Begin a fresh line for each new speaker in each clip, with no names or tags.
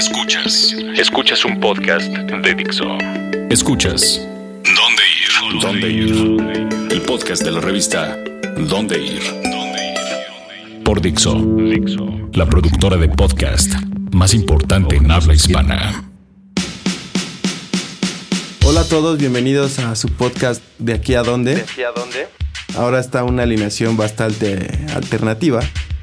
Escuchas. Escuchas un podcast de Dixo. Escuchas. ¿Dónde ir? ¿Dónde ir? El podcast de la revista ¿Dónde ir? Por Dixo. La productora de podcast más importante en habla hispana.
Hola a todos, bienvenidos a su podcast De aquí a dónde.
¿De aquí a dónde?
Ahora está una alineación bastante alternativa.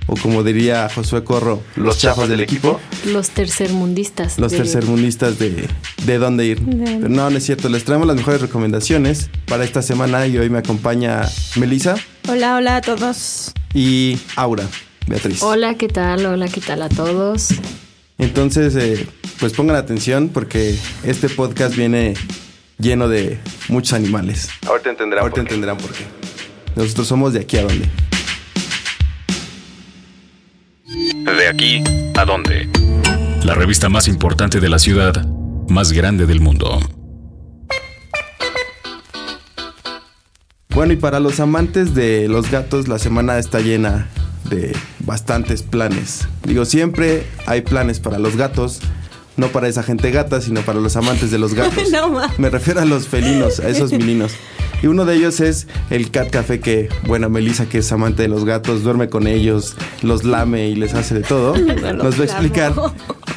O como diría Josué Corro, los chafas del equipo,
Los tercermundistas.
los
de-
tercermundistas de, de dónde ir.
De-
Pero no, no es cierto, les traemos las mejores recomendaciones para esta semana y hoy me acompaña Melissa
Hola, hola a todos.
y Aura, Beatriz.
Hola, ¿qué tal? Hola, ¿qué tal a todos?
Entonces, eh, pues pongan atención porque este podcast viene lleno de muchos animales.
Ahorita entenderán.
Ahorita
por qué.
entenderán por qué. Nosotros somos de aquí a dónde.
De aquí a dónde. La revista más importante de la ciudad, más grande del mundo.
Bueno, y para los amantes de los gatos, la semana está llena de bastantes planes. Digo, siempre hay planes para los gatos, no para esa gente gata, sino para los amantes de los gatos.
No.
Me refiero a los felinos, a esos meninos. Y uno de ellos es el Cat Café que, bueno, Melissa, que es amante de los gatos, duerme con ellos, los lame y les hace de todo. Nos va a explicar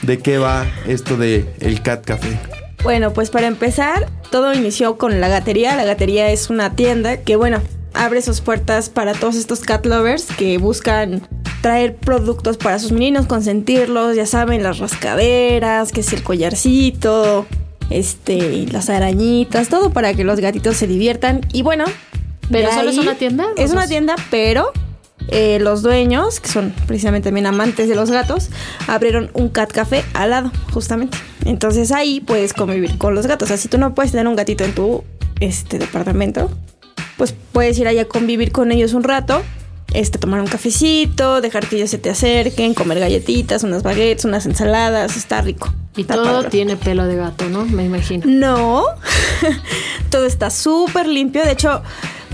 de qué va esto de el Cat Café.
Bueno, pues para empezar, todo inició con la gatería. La gatería es una tienda que, bueno, abre sus puertas para todos estos cat lovers que buscan traer productos para sus meninos, consentirlos, ya saben, las rascaderas, que es el collarcito, este, las arañitas, todo para que los gatitos se diviertan. Y bueno,
¿Pero solo es una tienda?
Es una tienda, pero eh, los dueños, que son precisamente también amantes de los gatos, abrieron un cat café al lado, justamente. Entonces ahí puedes convivir con los gatos. O sea, si tú no puedes tener un gatito en tu este departamento, pues puedes ir allá a convivir con ellos un rato. Este, tomar un cafecito, dejar que ellos se te acerquen, comer galletitas, unas baguettes, unas ensaladas, está rico.
Y
Está
todo
padre.
tiene pelo de gato, ¿no? Me imagino.
No, todo está súper limpio. De hecho,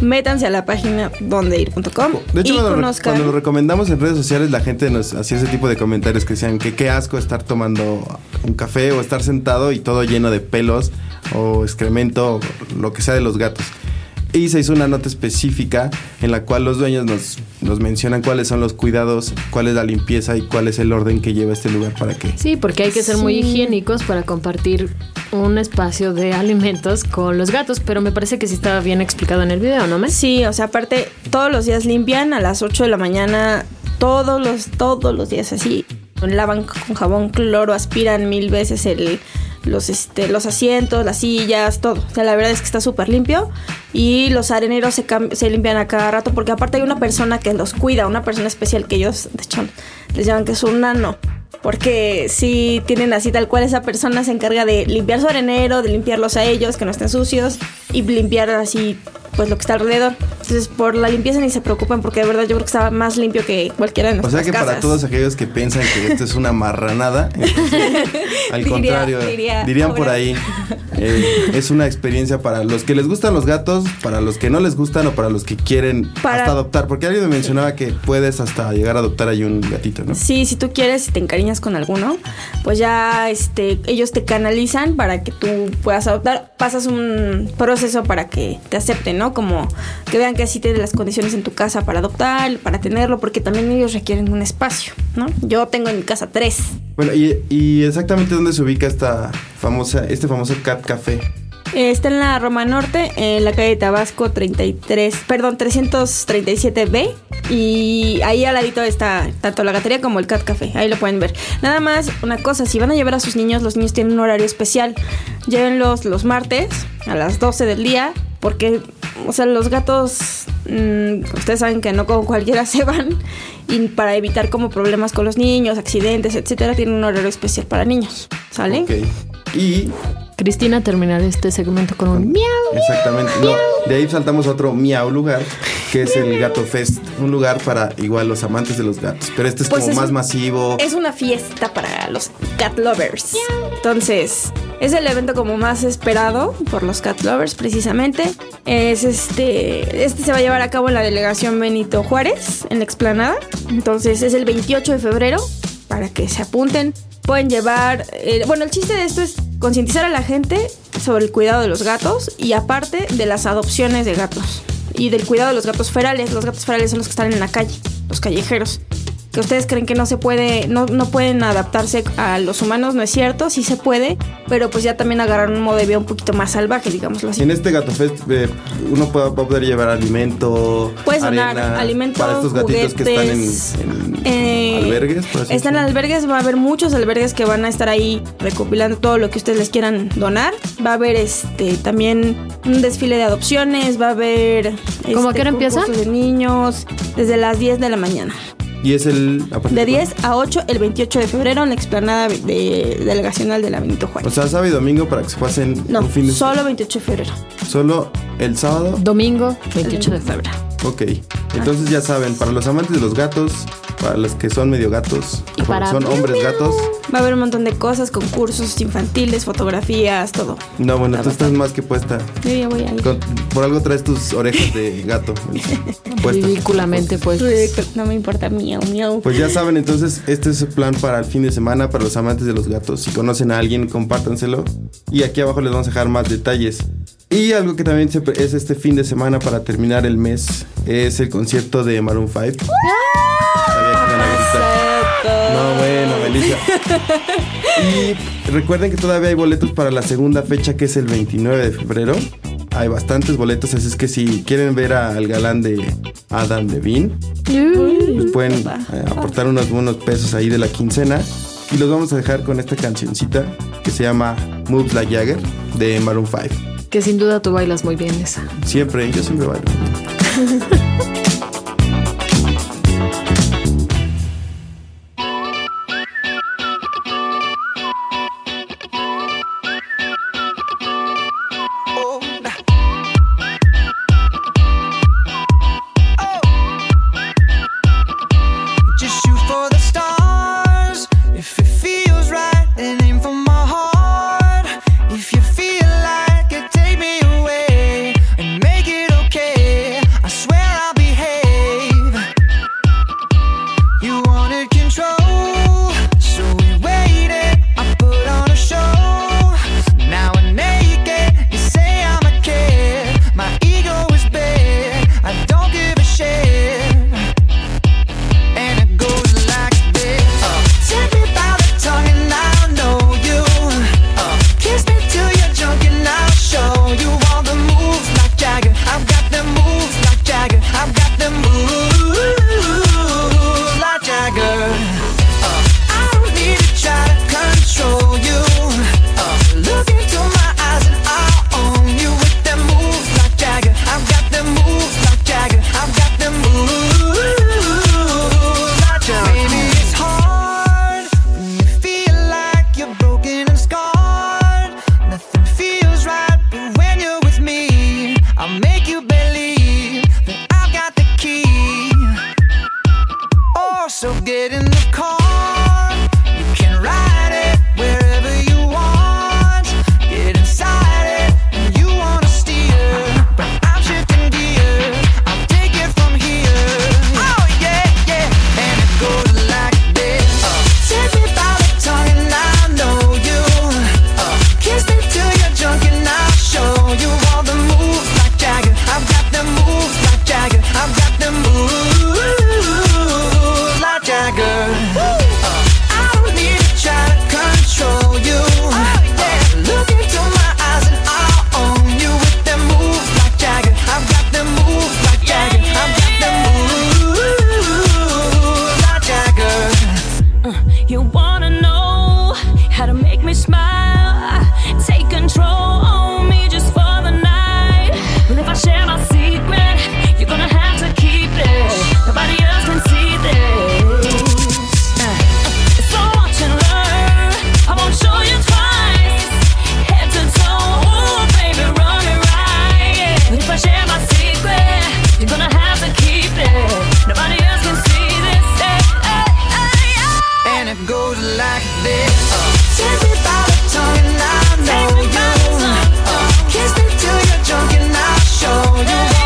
métanse a la página dondeir.com
De hecho,
y
cuando, lo-
conozcan.
cuando lo recomendamos en redes sociales, la gente nos hacía ese tipo de comentarios que decían que qué asco estar tomando un café o estar sentado y todo lleno de pelos o excremento, o lo que sea de los gatos. Y se hizo una nota específica en la cual los dueños nos, nos mencionan cuáles son los cuidados, cuál es la limpieza y cuál es el orden que lleva este lugar para que...
Sí, porque hay que ser muy higiénicos para compartir un espacio de alimentos con los gatos, pero me parece que sí estaba bien explicado en el video, ¿no, Mes?
Sí, o sea, aparte, todos los días limpian a las 8 de la mañana, todos los, todos los días así. Lavan con jabón cloro, aspiran mil veces el, los, este, los asientos, las sillas, todo. O sea, la verdad es que está súper limpio. Y los areneros se, se limpian a cada rato porque aparte hay una persona que los cuida, una persona especial que ellos, de hecho, les llaman que es un nano. Porque si tienen así tal cual esa persona se encarga de limpiar su arenero, de limpiarlos a ellos, que no estén sucios, y limpiar así pues lo que está alrededor. Entonces por la limpieza ni se preocupen porque de verdad yo creo que estaba más limpio que cualquiera de
O
nuestras
sea que para todos aquellos que piensan que esto es una marranada, entonces, al
Diría-
contrario,
diría
dirían por ahí, eh, es una experiencia para los que les gustan los gatos, para los que no les gustan o para los que quieren
Para-
hasta adoptar, porque alguien me mencionaba que puedes hasta llegar a adoptar ahí un gatito, ¿no?
Sí, si tú quieres, si te encariñas con alguno, pues ya este, ellos te canalizan para que tú puedas adoptar. Pasas un proceso para que te acepten, ¿no? Como que vean que sí tienes las condiciones en tu casa para adoptar, para tenerlo, porque también ellos requieren un espacio, ¿no? Yo tengo en mi casa tres.
Bueno, y, y exactamente dónde se ubica esta famosa, este famoso Cat Café.
Eh, Está en la Roma Norte, en la calle Tabasco 33, perdón, 337B. Y ahí al ladito está tanto la gatería como el Cat Café. Ahí lo pueden ver. Nada más, una cosa, si van a llevar a sus niños, los niños tienen un horario especial. Llévenlos los martes a las 12 del día. Porque, o sea, los gatos, mm, ustedes saben que no con cualquiera se van. Y para evitar como problemas con los niños, accidentes, etcétera, tienen un horario especial para niños. ¿Sale?
Ok. Y
Cristina terminará este segmento con un miau.
exactamente, no, de ahí saltamos a otro miau lugar, que es el Gato Fest, un lugar para igual los amantes de los gatos, pero este es
Pues
como
es
más
un-
masivo.
Es una fiesta para los cat lovers. Entonces, es el evento como más esperado por los cat lovers precisamente. Es este, este se va a llevar a cabo en la delegación Benito Juárez, en la explanada. Entonces, es el 28 de febrero para que se apunten. Pueden llevar, eh, bueno, el chiste de esto es concientizar a la gente sobre el cuidado de los gatos y aparte de las adopciones de gatos y del cuidado de los gatos ferales. Los gatos ferales son los que están en la calle, los callejeros que ustedes creen que no se puede, no, no pueden adaptarse a los humanos, no es cierto, sí se puede, pero pues ya también agarraron un modo de vida un poquito más salvaje, digámoslo así.
En este Gato Fest eh, uno puede, va a poder llevar alimento,
Puedes donar
para estos gatitos que están en,
juguetes,
en
eh,
albergues. por así
Están en albergues, va a haber muchos albergues que van a estar ahí recopilando todo lo que ustedes les quieran donar. Va a haber este también un desfile de adopciones, va a haber
¿Cómo a
este,
qué hora empieza?
concursos de niños desde las 10 de la mañana.
Y es el...
De
cuándo?
10 a 8 el 28 de febrero en la explanada de, delegacional de la Benito
O
Juárez.
sea, sábado y domingo para que se pasen
No,
un fin de
solo 28 de febrero.
Solo el sábado.
Domingo 28 de febrero.
Ok. Entonces ya saben, para los amantes de los gatos, para los que son medio gatos,
Y para
son hombres gatos.
Va a haber un montón de cosas, concursos infantiles, fotografías, todo.
No, bueno, tú
Está
estás más que puesta.
Yo ya voy a ir.
Con- por algo traes tus orejas de gato.
Ridículamente, pues.
No me importa, miau, miau.
Pues ya saben, entonces este es el plan para el fin de semana para los amantes de los gatos. Si conocen a alguien, compártanselo. Y aquí abajo les vamos a dejar más detalles. Y algo que también se es este fin de semana para terminar el mes es el concierto de Maroon 5. Sabía que iban a gritar. No, bueno, Melissa. Y recuerden que todavía hay boletos para la segunda fecha que es el 29 de febrero. Hay bastantes boletos, así es que si quieren ver al galán de Adam Devine, pues pueden eh, aportar unos buenos pesos ahí de la quincena. Y los vamos a dejar con esta cancioncita que se llama Moves Like Jagger de Maroon 5.
Que sin duda tú bailas muy bien esa.
Siempre, yo siempre bailo.
So get in the car. goes like this. Uh. Tell me about a tongue and I know you. Uh, uh. Kiss me till you're drunk and
I'll show you.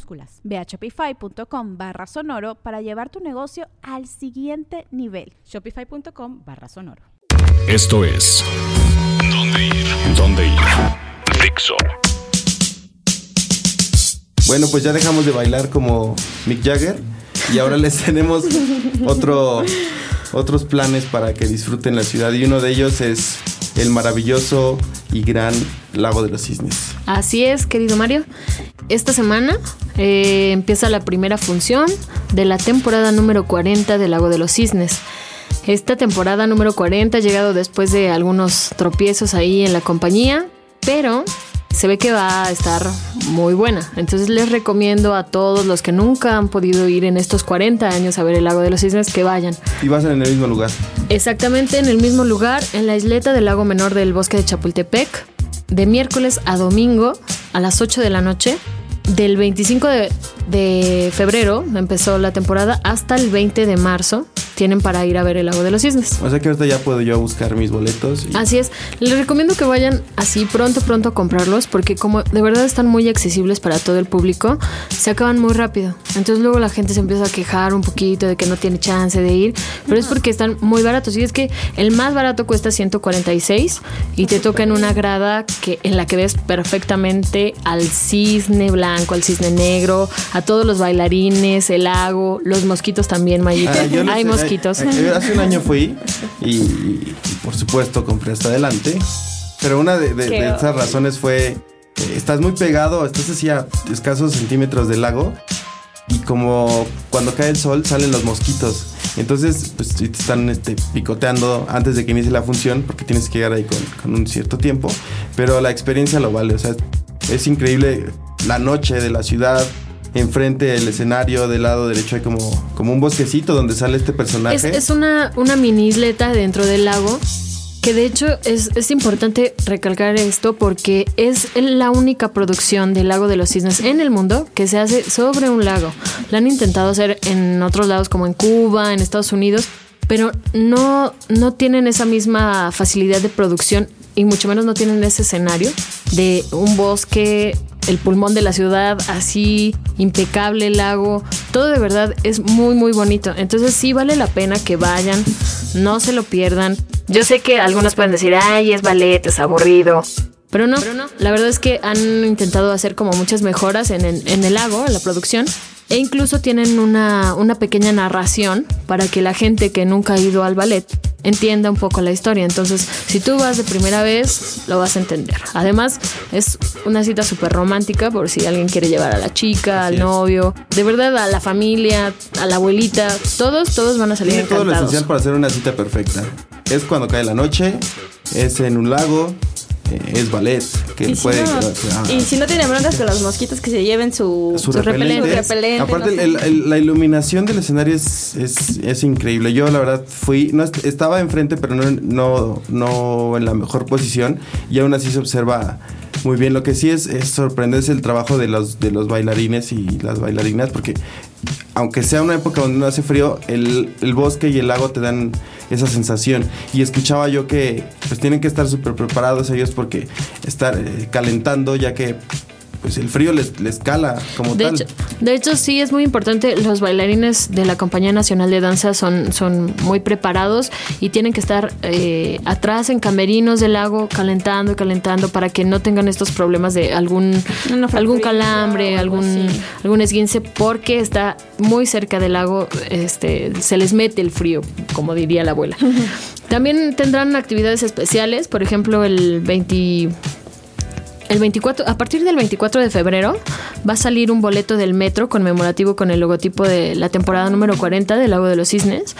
Ve a shopify.com barra sonoro para llevar tu negocio al siguiente nivel.
Shopify.com barra sonoro.
Esto es ¿Dónde ir? ¿Dónde ir? Dixo.
Bueno, pues ya dejamos de bailar como Mick Jagger y ahora les tenemos otro, otros planes para que disfruten la ciudad y uno de ellos es el maravilloso y gran Lago de los Cisnes.
Así es, querido Mario. Esta semana eh, empieza la primera función de la temporada número 40 del Lago de los Cisnes. Esta temporada número 40 ha llegado después de algunos tropiezos ahí en la compañía, pero se ve que va a estar muy buena. Entonces les recomiendo a todos los que nunca han podido ir en estos 40 años a ver el lago de los cisnes que vayan.
Y vas en el mismo lugar.
Exactamente en el mismo lugar, en la isleta del lago menor del bosque de Chapultepec, de miércoles a domingo a las 8 de la noche. Del 25 de, de febrero empezó la temporada hasta el 20 de marzo. Tienen para ir a ver el lago de los cisnes.
O sea que ahorita ya puedo yo buscar mis boletos. y-
Así es, les recomiendo que vayan así pronto, pronto a comprarlos porque como de verdad están muy accesibles para todo el público, se acaban muy rápido. Entonces luego la gente se empieza a quejar un poquito de que no tiene chance de ir, pero es porque están muy baratos. Y es que el más barato cuesta 146 y te toca en una grada que en la que ves perfectamente al cisne blanco, al cisne negro, a todos los bailarines, el lago, los mosquitos también, Mayita.
Ah, no
Hay
sé,
mosquitos.
eh, eh, hace un año fui y, y, por supuesto compré hasta adelante. Pero una de, de- de esas razones fue, eh, estás muy pegado, estás así a escasos centímetros del lago y como cuando cae el sol salen los mosquitos. Entonces, pues te están este, picoteando antes de que inicie la función porque tienes que llegar ahí con, con un cierto tiempo. Pero la experiencia lo vale, o sea, es increíble la noche de la ciudad. Enfrente del escenario, del lado derecho hay como, como un bosquecito donde sale este personaje.
Es, una, una mini isleta dentro del lago. Que de hecho es, es importante recalcar esto porque es la única producción del lago de los cisnes en el mundo que se hace sobre un lago. La han intentado hacer en otros lados como en Cuba, en Estados Unidos, pero no, no tienen esa misma facilidad de producción y mucho menos no tienen ese escenario de un bosque, el pulmón de la ciudad, así impecable el lago, todo de verdad es muy muy bonito. Entonces sí vale la pena que vayan, no se lo pierdan. Yo sé que algunos pueden decir, ay, es ballet, es aburrido. Pero no, la verdad es que han intentado hacer como muchas mejoras en, el- en el lago, en la producción. E incluso tienen una, una pequeña narración para que la gente que nunca ha ido al ballet entienda un poco la historia. Entonces, si tú vas de primera vez, lo vas a entender. Además, es una cita súper romántica por si alguien quiere llevar a la chica, al
es.
novio, de verdad a la familia, a la abuelita. Todos, todos van a salir
Tiene todo lo esencial para hacer una cita perfecta. Es cuando cae la noche, es en un lago, eh, es ballet, que
Y si,
puede...
no,
ah,
y si no tienen broncas con los mosquitos que se lleven su,
su,
su
repelente. Aparte,
no
el- el- la iluminación del escenario es, es, es increíble. Yo, la verdad, fui. No est- estaba enfrente, pero no, no, no en la mejor posición. Y aún así se observa muy bien. Lo que sí es, es sorprenderse el trabajo de los, de los bailarines y las bailarinas, porque aunque sea una época donde no hace frío, el, el bosque y el lago te dan esa sensación. Y escuchaba yo que pues tienen que estar súper preparados ellos porque estar eh, calentando, ya que pues el frío les, les cala como
De
tal.
hecho, de hecho, sí es muy importante. Los bailarines de la Compañía Nacional de Danza son, son muy preparados y tienen que estar eh, atrás en camerinos del lago calentando y calentando para que no tengan estos problemas de algún, algún calambre, algún,
así.
algún esguince, porque está muy cerca del lago, este, se les mete el frío, como diría la abuela. También tendrán actividades especiales, por ejemplo, el 20... El 24, a partir del 24 de febrero va a salir un boleto del metro conmemorativo con el logotipo de la temporada número 40 del Lago de los Cisnes.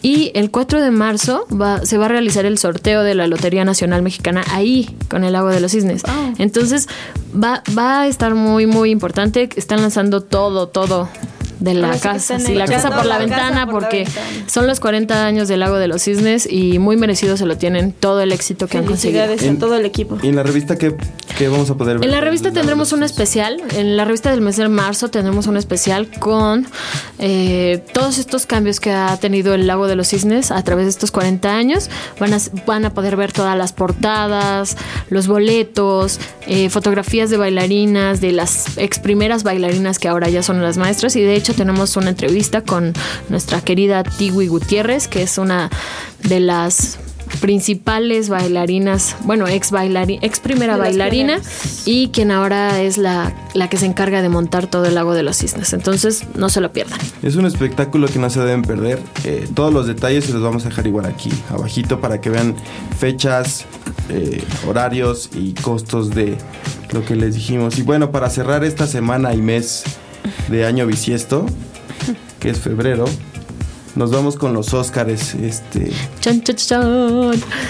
Y el 4 de marzo va- se va a realizar el sorteo de la Lotería Nacional Mexicana ahí, con el Lago de los Cisnes. Entonces va, va a estar muy, muy importante. Están lanzando todo, todo de la
Ahora
casa. Sí, la casa por la, ventana,
por la
porque
ventana.
son los 40 años del Lago de los Cisnes y muy merecido se lo tienen todo el éxito que han conseguido.
A
En-
todo el equipo.
Y en la revista, ¿qué, qué vamos a poder ver?
En la revista tendremos un especial, en la revista del mes de marzo tendremos un especial con eh, todos estos cambios que ha tenido el Lago de los Cisnes a través de estos 40 años. Van a, van a poder ver todas las portadas, los boletos, eh, fotografías de bailarinas, de las ex primeras bailarinas que ahora ya son las maestras y de hecho tenemos una entrevista con nuestra querida Tiwi Gutiérrez, que es una de las principales bailarinas, bueno, ex bailarina, ex primera bailarina y quien ahora es la, la que se encarga de montar todo el lago de los cisnes. Entonces, no se lo pierdan.
Es un espectáculo que no se deben perder. Eh, todos los detalles se los vamos a dejar igual aquí, abajito, para que vean fechas, eh, horarios y costos de lo que les dijimos. Y bueno, para cerrar esta semana y mes de año bisiesto, que es febrero, nos vamos con los Óscares. Este,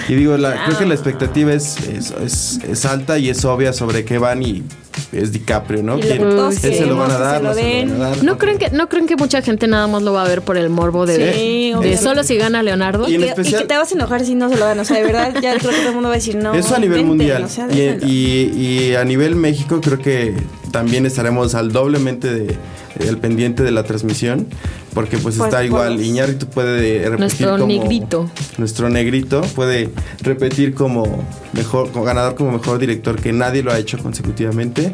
y digo, la, creo que la expectativa es, es, es- es alta y es obvia sobre qué van y es DiCaprio, ¿no?
Y lo
¿Quién-
que todos
él se lo van a dar,
se
no
lo
se lo
den.
van a dar.
¿No creen, que, ¿No creen que mucha gente nada más lo va a ver por el morbo de,
Sí,
de solo si gana Leonardo?
Y en
Y-
especial-
y que te vas a enojar si no se lo dan. O sea, de verdad, ya creo que todo el mundo va a decir no.
Eso a nivel mundial.
o sea,
y,
déjenlo.
y- y a nivel México creo que también estaremos al doblemente de, el pendiente de la transmisión. Porque pues
Pues,
está
por
igual.
los-
Iñárritu puede repetir
Nuestro
como...
negrito.
Nuestro negrito puede repetir como mejor, como ganador como mejor director que nadie lo ha hecho consecutivamente.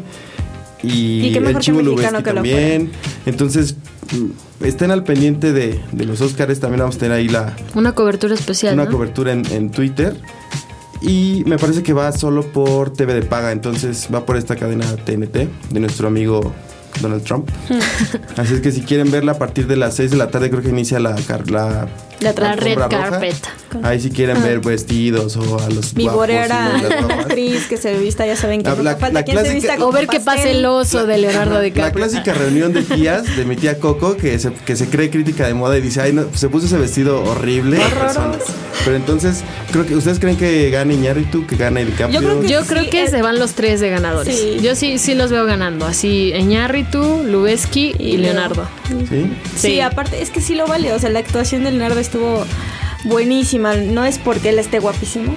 Y,
Y qué mejor
el
que
Chivo
mexicano
Lubeski también. Entonces, mm, estén al pendiente de, de los Oscars. También vamos a tener ahí la,
Una cobertura especial.
una
¿no?
cobertura en, en Twitter. Y me parece que va solo por TV de paga, entonces va por esta cadena TNT de nuestro amigo Donald Trump. Así es que si quieren verla a partir de las 6 de la tarde, creo que inicia la, la,
La
La red
roja.
carpet.
Ahí si quieren ver vestidos o a los
Mi borera actriz que se vista, ya saben que
La- la-
falta
la
quien se vista
O ver qué pasa
pastel.
el oso de Leonardo
La
DiCaprio.
clásica reunión de tías de mi tía Coco que se, que se cree crítica de moda y dice, ay, no, se puso ese vestido horrible. Pero entonces, creo que ¿ustedes creen que gane Iñárritu, que?
Yo creo que
Yo
Sí,
creo que
el-
se van los tres de ganadores.
Sí.
Yo sí, sí los veo ganando. Así, Eñárritu, Lubeski y,
Y
Leonardo.
¿Sí?
Sí,
Sí.
aparte es que sí lo vale. O sea, la actuación de Leonardo estuvo buenísima. No es porque él esté guapísimo.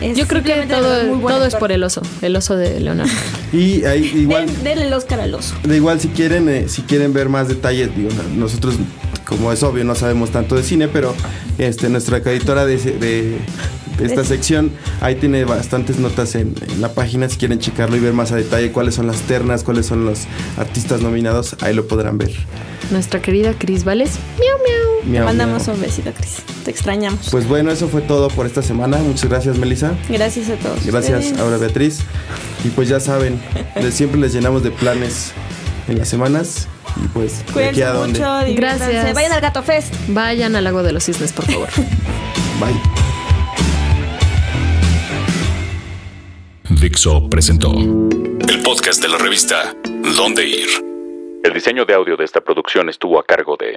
es
Yo creo que todo, todo es por el oso, el oso de Leonardo.
Y ahí igual...
Den- denle el Oscar al oso.
De igual si quieren eh, si quieren ver más detalles digo no- nosotros como es obvio no sabemos tanto de cine pero este nuestra editora de, esta sección ahí tiene bastantes notas en, en la página si quieren checarlo y ver más a detalle cuáles son las ternas cuáles son los artistas nominados ahí lo podrán ver
Nuestra querida Cris Vales. Miau, miau.
Te
Miau,
mandamos un besito, Cris. Te extrañamos.
pues bueno eso fue todo por esta semana muchas gracias Melissa
Gracias a todos.
gracias
ustedes.
ahora Beatriz y pues ya saben les- siempre les llenamos de planes en las semanas y pues de aquí
Cuídense
a dónde
mucho.
Gracias.
Vayan al Gato Fest.
Vayan al lago de los cisnes, por favor.
bye
Dixo presentó el podcast de la revista Dónde Ir. El diseño de audio de esta producción estuvo a cargo de